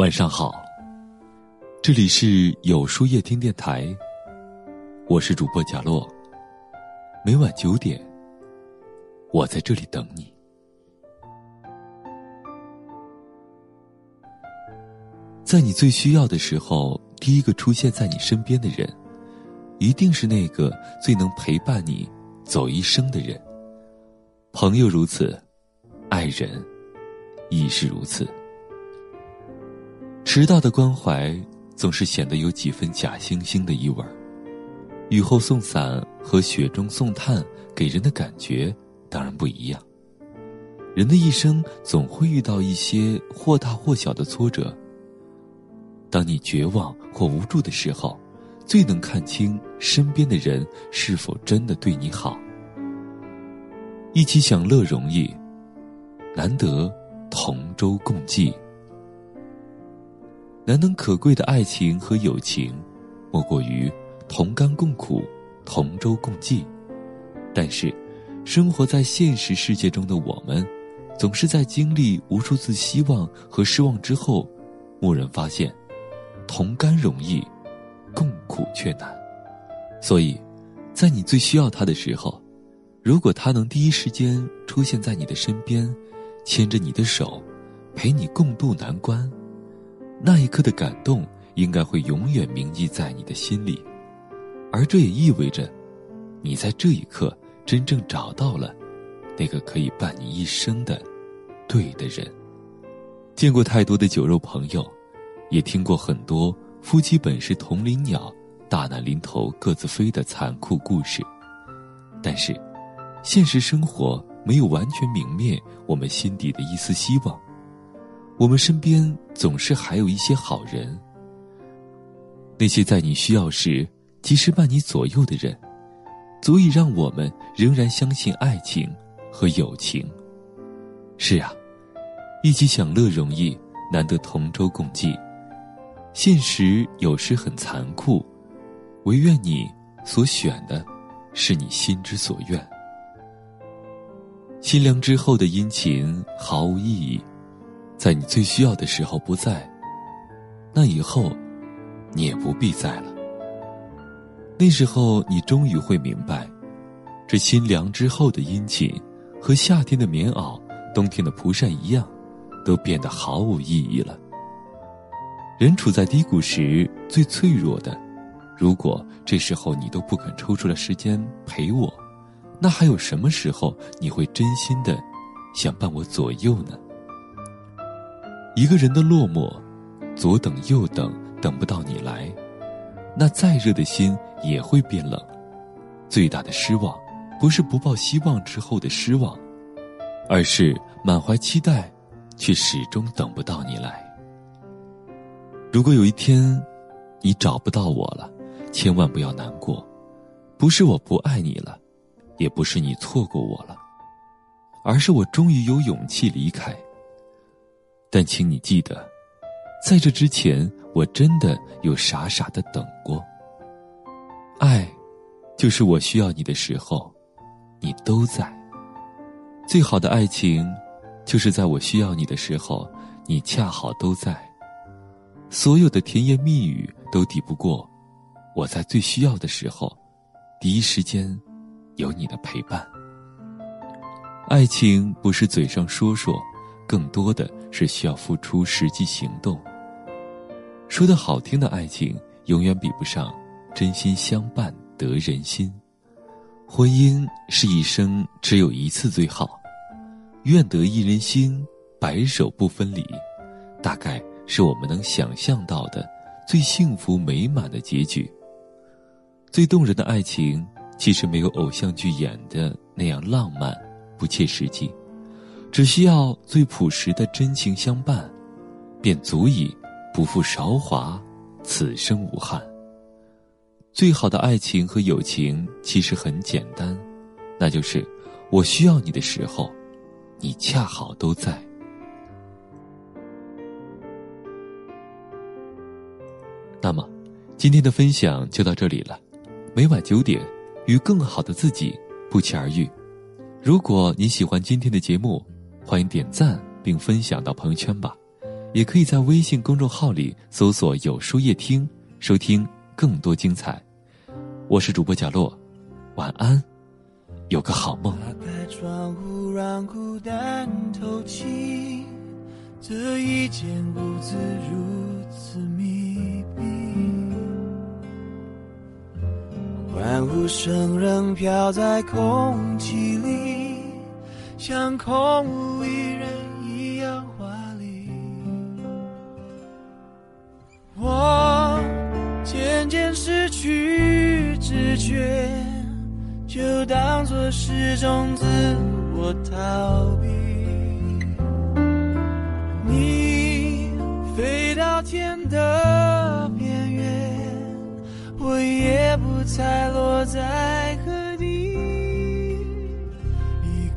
晚上好，这里是有书夜听电台，我是主播贾洛。每晚九点，我在这里等你。在你最需要的时候，第一个出现在你身边的人，一定是那个最能陪伴你走一生的人。朋友如此，爱人亦是如此。迟到的关怀总是显得有几分假惺惺的意味儿。雨后送伞和雪中送炭给人的感觉当然不一样。人的一生总会遇到一些或大或小的挫折。当你绝望或无助的时候，最能看清身边的人是否真的对你好。一起享乐容易，难得同舟共济。难能可贵的爱情和友情，莫过于同甘共苦、同舟共济。但是，生活在现实世界中的我们，总是在经历无数次希望和失望之后，蓦然发现，同甘容易，共苦却难。所以，在你最需要他的时候，如果他能第一时间出现在你的身边，牵着你的手，陪你共度难关。那一刻的感动，应该会永远铭记在你的心里，而这也意味着，你在这一刻真正找到了那个可以伴你一生的对的人。见过太多的酒肉朋友，也听过很多夫妻本是同林鸟，大难临头各自飞的残酷故事，但是，现实生活没有完全泯灭我们心底的一丝希望。我们身边总是还有一些好人，那些在你需要时及时伴你左右的人，足以让我们仍然相信爱情和友情。是啊，一起享乐容易，难得同舟共济。现实有时很残酷，唯愿你所选的，是你心之所愿。心凉之后的殷勤毫无意义。在你最需要的时候不在，那以后，你也不必在了。那时候，你终于会明白，这心凉之后的殷勤，和夏天的棉袄、冬天的蒲扇一样，都变得毫无意义了。人处在低谷时最脆弱的，如果这时候你都不肯抽出来时间陪我，那还有什么时候你会真心的想伴我左右呢？一个人的落寞，左等右等，等不到你来，那再热的心也会变冷。最大的失望，不是不抱希望之后的失望，而是满怀期待，却始终等不到你来。如果有一天，你找不到我了，千万不要难过，不是我不爱你了，也不是你错过我了，而是我终于有勇气离开。但请你记得，在这之前，我真的有傻傻的等过。爱，就是我需要你的时候，你都在。最好的爱情，就是在我需要你的时候，你恰好都在。所有的甜言蜜语都抵不过，我在最需要的时候，第一时间有你的陪伴。爱情不是嘴上说说。更多的是需要付出实际行动。说的好听的爱情，永远比不上真心相伴得人心。婚姻是一生只有一次最好，愿得一人心，白首不分离，大概是我们能想象到的最幸福美满的结局。最动人的爱情，其实没有偶像剧演的那样浪漫，不切实际。只需要最朴实的真情相伴，便足以不负韶华，此生无憾。最好的爱情和友情其实很简单，那就是我需要你的时候，你恰好都在。那么，今天的分享就到这里了。每晚九点，与更好的自己不期而遇。如果你喜欢今天的节目，欢迎点赞并分享到朋友圈吧，也可以在微信公众号里搜索“有书夜听”，收听更多精彩。我是主播角落，晚安，有个好梦。打开窗户，让孤单透气。这一间屋子如此密闭，欢呼声仍飘在空气里，像空无一人一样华丽。我渐渐失去知觉，就当作是种自我逃避。你飞到天的边缘，我也不猜落在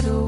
现